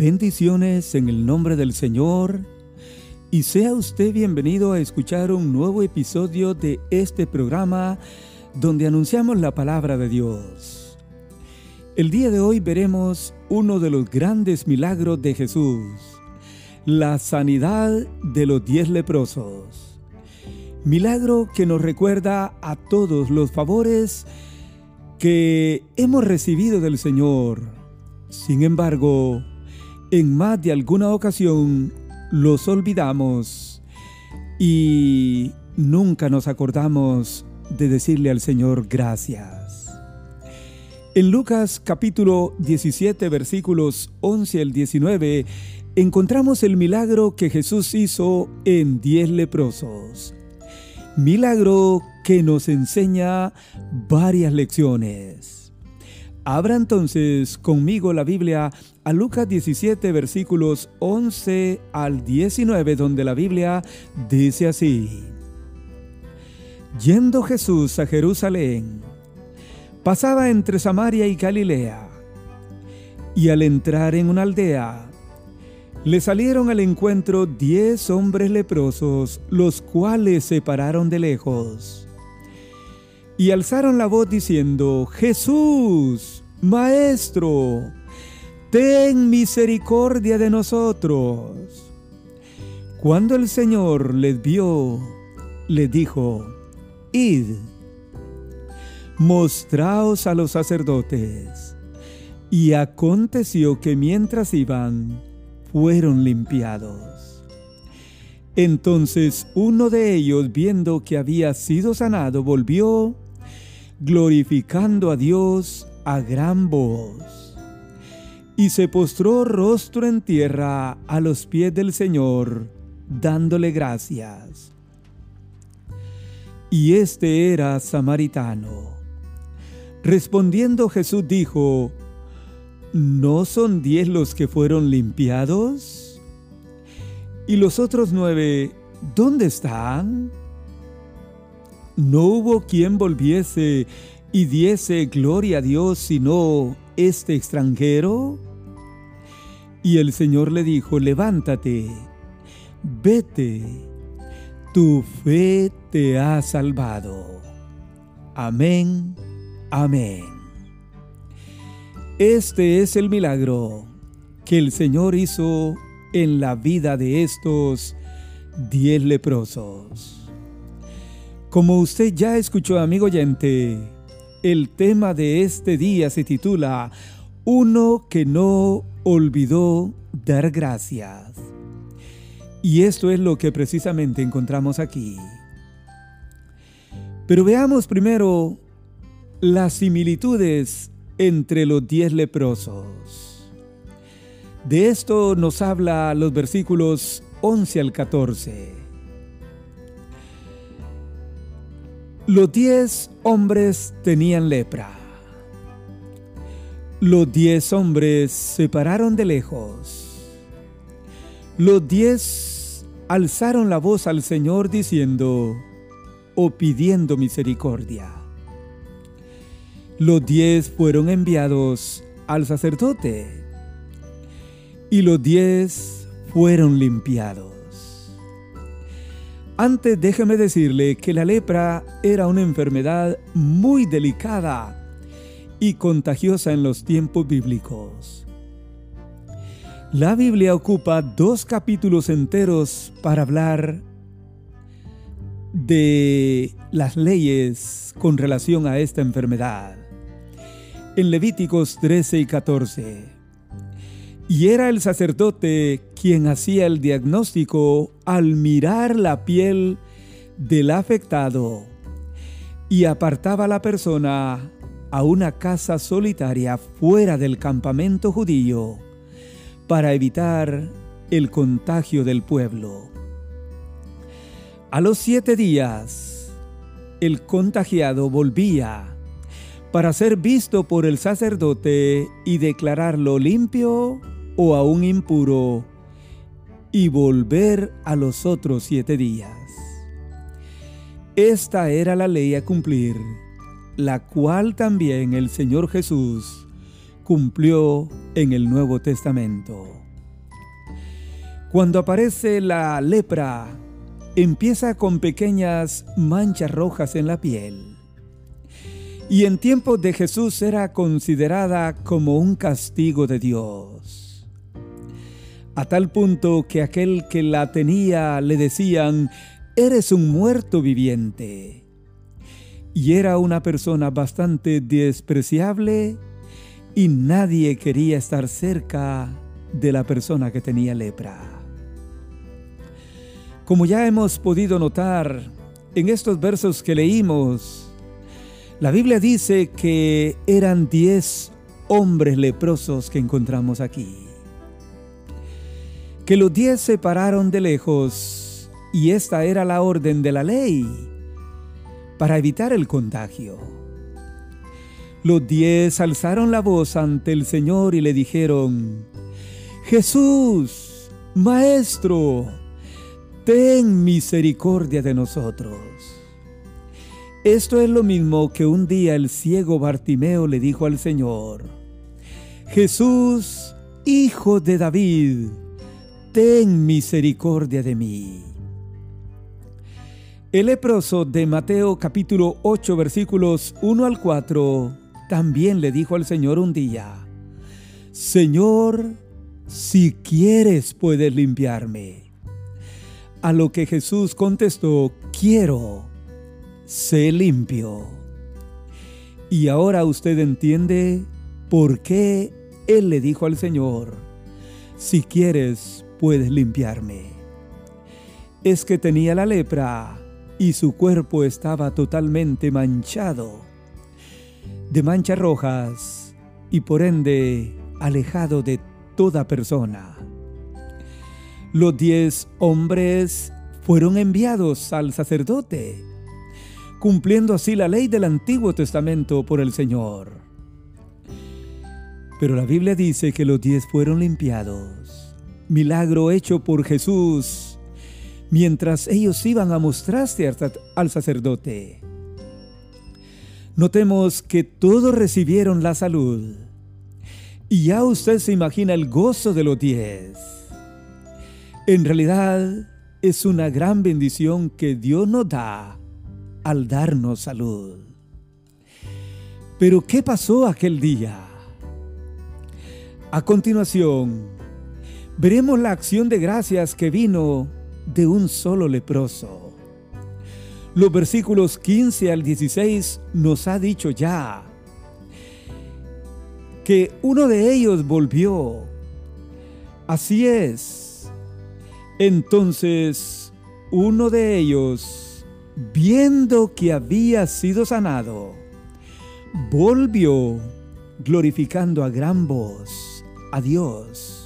Bendiciones en el nombre del Señor y sea usted bienvenido a escuchar un nuevo episodio de este programa donde anunciamos la palabra de Dios. El día de hoy veremos uno de los grandes milagros de Jesús, la sanidad de los diez leprosos. Milagro que nos recuerda a todos los favores que hemos recibido del Señor. Sin embargo, en más de alguna ocasión los olvidamos y nunca nos acordamos de decirle al Señor gracias. En Lucas capítulo 17 versículos 11 al 19 encontramos el milagro que Jesús hizo en diez leprosos. Milagro que nos enseña varias lecciones. Abra entonces conmigo la Biblia a Lucas 17 versículos 11 al 19 donde la Biblia dice así. Yendo Jesús a Jerusalén, pasaba entre Samaria y Galilea, y al entrar en una aldea, le salieron al encuentro diez hombres leprosos, los cuales se pararon de lejos y alzaron la voz diciendo, Jesús, Maestro, ten misericordia de nosotros. Cuando el Señor les vio, le dijo, Id, mostraos a los sacerdotes. Y aconteció que mientras iban, fueron limpiados. Entonces uno de ellos, viendo que había sido sanado, volvió glorificando a Dios a gran voz. Y se postró rostro en tierra a los pies del Señor, dándole gracias. Y este era samaritano. Respondiendo Jesús dijo, ¿no son diez los que fueron limpiados? ¿Y los otros nueve, dónde están? No hubo quien volviese y diese gloria a Dios sino este extranjero? Y el Señor le dijo, levántate, vete, tu fe te ha salvado. Amén, amén. Este es el milagro que el Señor hizo en la vida de estos diez leprosos. Como usted ya escuchó, amigo oyente, el tema de este día se titula Uno que no olvidó dar gracias. Y esto es lo que precisamente encontramos aquí. Pero veamos primero las similitudes entre los diez leprosos. De esto nos habla los versículos 11 al 14. Los diez hombres tenían lepra. Los diez hombres se pararon de lejos. Los diez alzaron la voz al Señor diciendo o pidiendo misericordia. Los diez fueron enviados al sacerdote y los diez fueron limpiados. Antes déjeme decirle que la lepra era una enfermedad muy delicada y contagiosa en los tiempos bíblicos. La Biblia ocupa dos capítulos enteros para hablar de las leyes con relación a esta enfermedad. En Levíticos 13 y 14 y era el sacerdote quien hacía el diagnóstico al mirar la piel del afectado y apartaba a la persona a una casa solitaria fuera del campamento judío para evitar el contagio del pueblo. A los siete días, el contagiado volvía para ser visto por el sacerdote y declararlo limpio o aún impuro, y volver a los otros siete días. Esta era la ley a cumplir, la cual también el Señor Jesús cumplió en el Nuevo Testamento. Cuando aparece la lepra, empieza con pequeñas manchas rojas en la piel. Y en tiempos de Jesús era considerada como un castigo de Dios. A tal punto que aquel que la tenía le decían, eres un muerto viviente. Y era una persona bastante despreciable y nadie quería estar cerca de la persona que tenía lepra. Como ya hemos podido notar en estos versos que leímos, la Biblia dice que eran diez hombres leprosos que encontramos aquí. Que los diez se pararon de lejos y esta era la orden de la ley para evitar el contagio. Los diez alzaron la voz ante el Señor y le dijeron, Jesús, Maestro, ten misericordia de nosotros. Esto es lo mismo que un día el ciego Bartimeo le dijo al Señor, Jesús, Hijo de David, ten misericordia de mí. El leproso de Mateo capítulo 8 versículos 1 al 4 también le dijo al Señor un día, Señor, si quieres puedes limpiarme. A lo que Jesús contestó, quiero, sé limpio. Y ahora usted entiende por qué Él le dijo al Señor, si quieres puedes limpiarme. Es que tenía la lepra y su cuerpo estaba totalmente manchado de manchas rojas y por ende alejado de toda persona. Los diez hombres fueron enviados al sacerdote, cumpliendo así la ley del Antiguo Testamento por el Señor. Pero la Biblia dice que los diez fueron limpiados, milagro hecho por Jesús, mientras ellos iban a mostrarse al sacerdote. Notemos que todos recibieron la salud. Y ya usted se imagina el gozo de los diez. En realidad es una gran bendición que Dios nos da al darnos salud. Pero ¿qué pasó aquel día? A continuación, veremos la acción de gracias que vino de un solo leproso. Los versículos 15 al 16 nos ha dicho ya que uno de ellos volvió. Así es. Entonces uno de ellos, viendo que había sido sanado, volvió glorificando a gran voz a Dios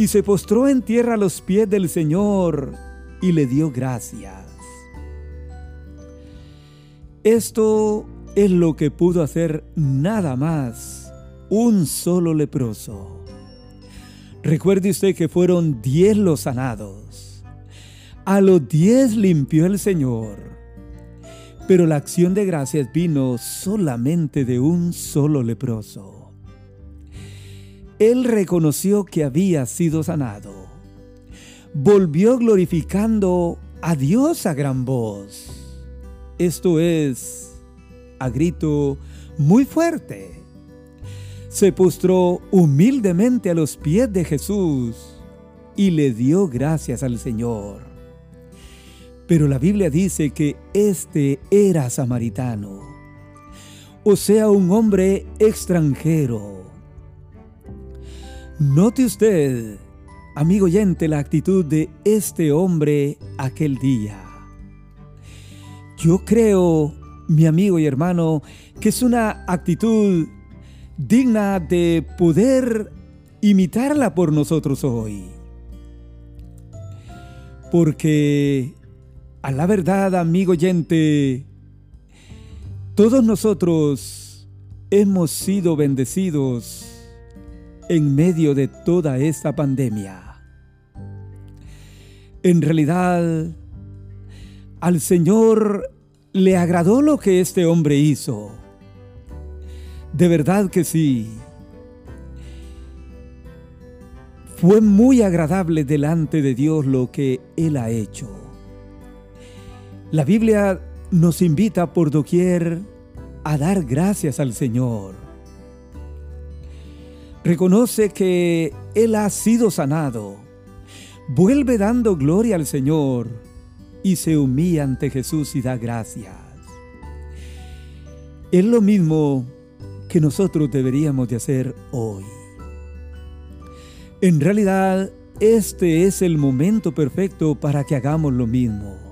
y se postró en tierra a los pies del Señor y le dio gracias. Esto es lo que pudo hacer nada más un solo leproso. Recuerde usted que fueron diez los sanados. A los diez limpió el Señor. Pero la acción de gracias vino solamente de un solo leproso. Él reconoció que había sido sanado. Volvió glorificando a Dios a gran voz esto es a grito muy fuerte. Se postró humildemente a los pies de Jesús y le dio gracias al Señor. Pero la Biblia dice que este era samaritano, o sea, un hombre extranjero. Note usted, amigo oyente, la actitud de este hombre aquel día. Yo creo, mi amigo y hermano, que es una actitud digna de poder imitarla por nosotros hoy. Porque, a la verdad, amigo oyente, todos nosotros hemos sido bendecidos en medio de toda esta pandemia. En realidad, al Señor le agradó lo que este hombre hizo. De verdad que sí. Fue muy agradable delante de Dios lo que Él ha hecho. La Biblia nos invita por doquier a dar gracias al Señor. Reconoce que Él ha sido sanado. Vuelve dando gloria al Señor y se humilla ante Jesús y da gracias. Es lo mismo que nosotros deberíamos de hacer hoy. En realidad, este es el momento perfecto para que hagamos lo mismo.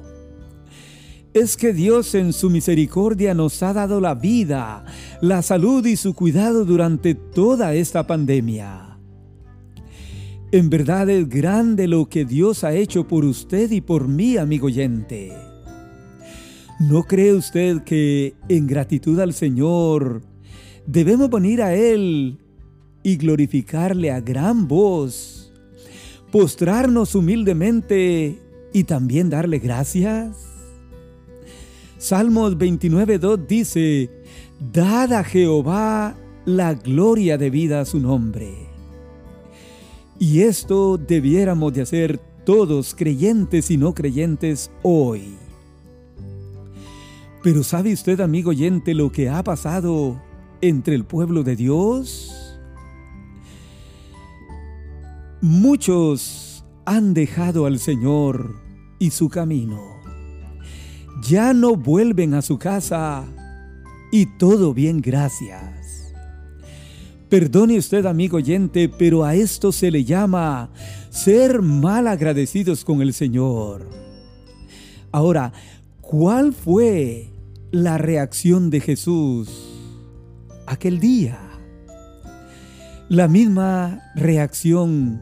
Es que Dios en su misericordia nos ha dado la vida, la salud y su cuidado durante toda esta pandemia. En verdad es grande lo que Dios ha hecho por usted y por mí, amigo oyente. ¿No cree usted que en gratitud al Señor debemos venir a Él y glorificarle a gran voz, postrarnos humildemente y también darle gracias? Salmos 29.2 dice, Dad a Jehová la gloria debida a su nombre. Y esto debiéramos de hacer todos, creyentes y no creyentes, hoy. Pero ¿sabe usted, amigo oyente, lo que ha pasado entre el pueblo de Dios? Muchos han dejado al Señor y su camino. Ya no vuelven a su casa y todo bien, gracias. Perdone usted, amigo oyente, pero a esto se le llama ser mal agradecidos con el Señor. Ahora, ¿cuál fue la reacción de Jesús aquel día? La misma reacción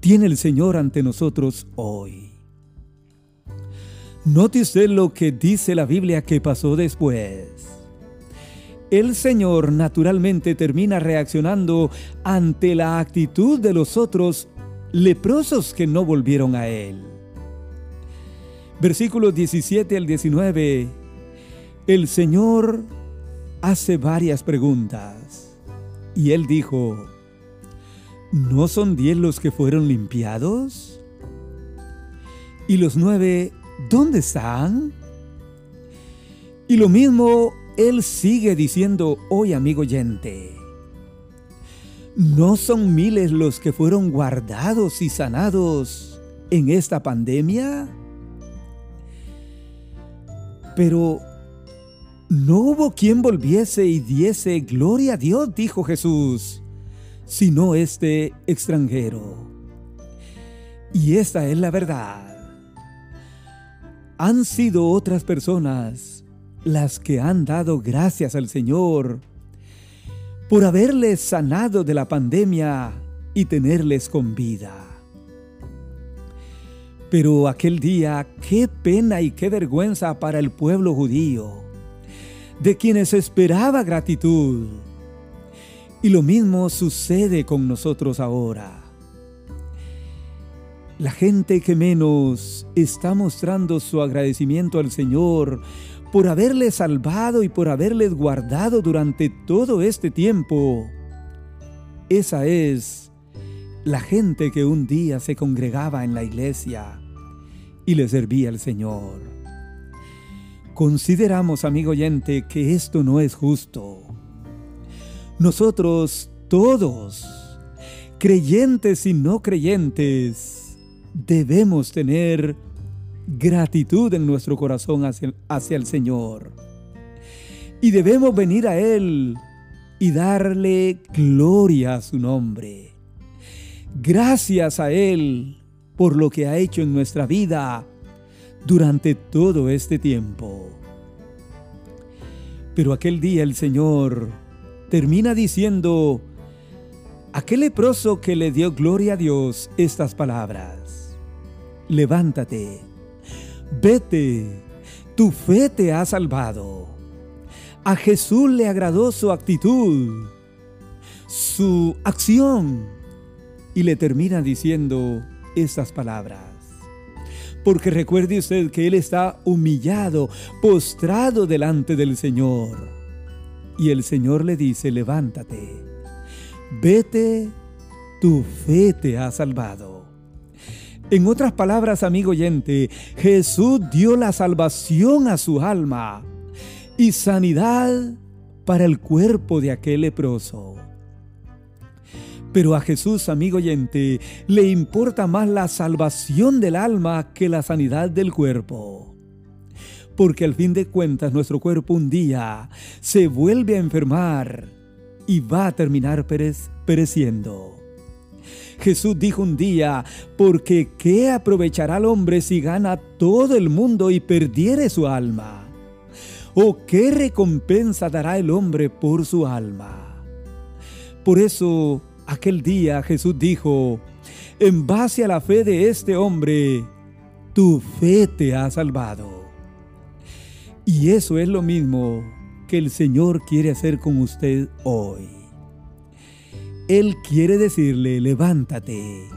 tiene el Señor ante nosotros hoy. Note usted lo que dice la Biblia que pasó después. El Señor naturalmente termina reaccionando ante la actitud de los otros leprosos que no volvieron a Él. Versículos 17 al 19. El Señor hace varias preguntas. Y Él dijo, ¿No son diez los que fueron limpiados? ¿Y los nueve dónde están? Y lo mismo él sigue diciendo hoy, amigo oyente. ¿No son miles los que fueron guardados y sanados en esta pandemia? Pero no hubo quien volviese y diese gloria a Dios, dijo Jesús sino este extranjero. Y esta es la verdad. Han sido otras personas las que han dado gracias al Señor por haberles sanado de la pandemia y tenerles con vida. Pero aquel día, qué pena y qué vergüenza para el pueblo judío, de quienes esperaba gratitud y lo mismo sucede con nosotros ahora. La gente que menos está mostrando su agradecimiento al Señor por haberles salvado y por haberles guardado durante todo este tiempo. Esa es la gente que un día se congregaba en la iglesia y le servía al Señor. Consideramos, amigo oyente, que esto no es justo. Nosotros todos, creyentes y no creyentes, debemos tener gratitud en nuestro corazón hacia, el Señor. Y debemos venir a Él y darle gloria a su nombre. Gracias a Él por lo que ha hecho en nuestra vida durante todo este tiempo. Pero aquel día el Señor termina diciendo aquel leproso que le dio gloria a Dios estas palabras. Levántate, vete, tu fe te ha salvado. A Jesús le agradó su actitud, su acción, y le termina diciendo estas palabras. Porque recuerde usted que Él está humillado, postrado delante del Y el Señor le dice, levántate, vete tu fe te ha salvado. En otras palabras, amigo oyente, Jesús dio la salvación a su alma y sanidad para el cuerpo de aquel leproso. Pero a Jesús, amigo oyente, le importa más la salvación del alma que la sanidad del cuerpo. Porque al fin de cuentas nuestro cuerpo un día se vuelve a enfermar y va a terminar pereciendo. Jesús dijo un día, porque ¿qué aprovechará el hombre si gana todo el mundo y perdiere su alma? ¿O qué recompensa dará el hombre por su alma? Por eso, aquel día Jesús dijo, en base a la fe de este hombre, tu fe te ha salvado. Y eso es lo mismo que el Señor quiere hacer con usted hoy. Él quiere decirle, levántate,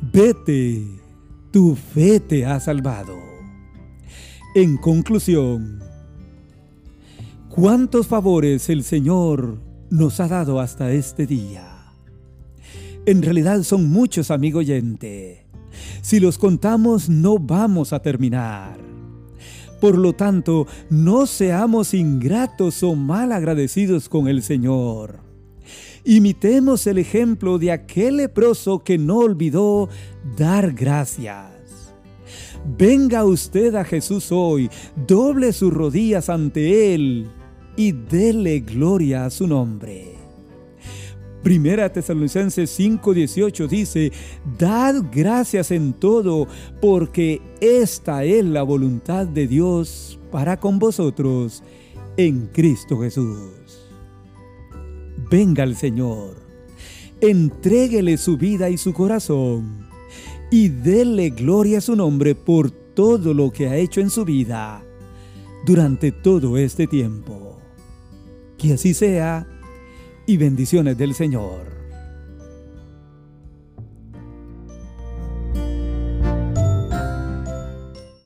vete, tu fe te ha salvado. En conclusión, ¿cuántos favores el Señor nos ha dado hasta este día? En realidad son muchos, amigo oyente. Si los contamos no vamos a terminar. Por lo tanto, no seamos ingratos o mal agradecidos con el Señor Imitemos el ejemplo de aquel leproso que no olvidó dar gracias. Venga usted a Jesús hoy, doble sus rodillas ante Él y dele gloria a su nombre. Primera Tesalonicenses 5:18 dice, Dad gracias en todo, porque esta es la voluntad de Dios para con vosotros en Cristo Jesús venga al Señor, entréguele su vida y su corazón y déle gloria a su nombre por todo lo que ha hecho en su vida durante todo este tiempo. Que así sea y bendiciones del Señor.